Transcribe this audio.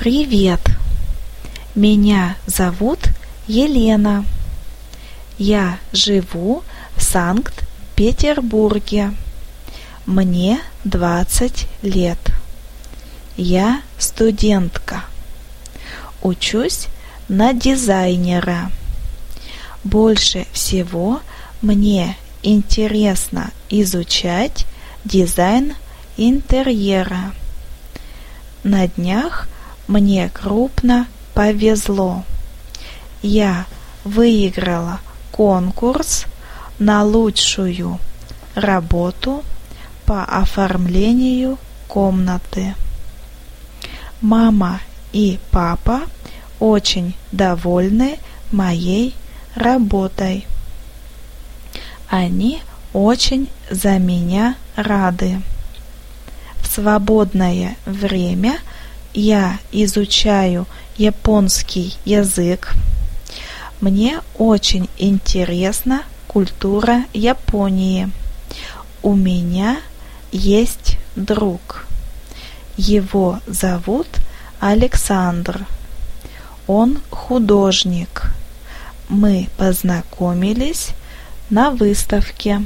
Привет! Меня зовут Елена. Я живу в Санкт-Петербурге. Мне 20 лет. Я студентка. Учусь на дизайнера. Больше всего мне интересно изучать дизайн интерьера. На днях мне крупно повезло. Я выиграла конкурс на лучшую работу по оформлению комнаты. Мама и папа очень довольны моей работой. Они очень за меня рады. В свободное время я изучаю японский язык. Мне очень интересна культура Японии. У меня есть друг. Его зовут Александр. Он художник. Мы познакомились на выставке.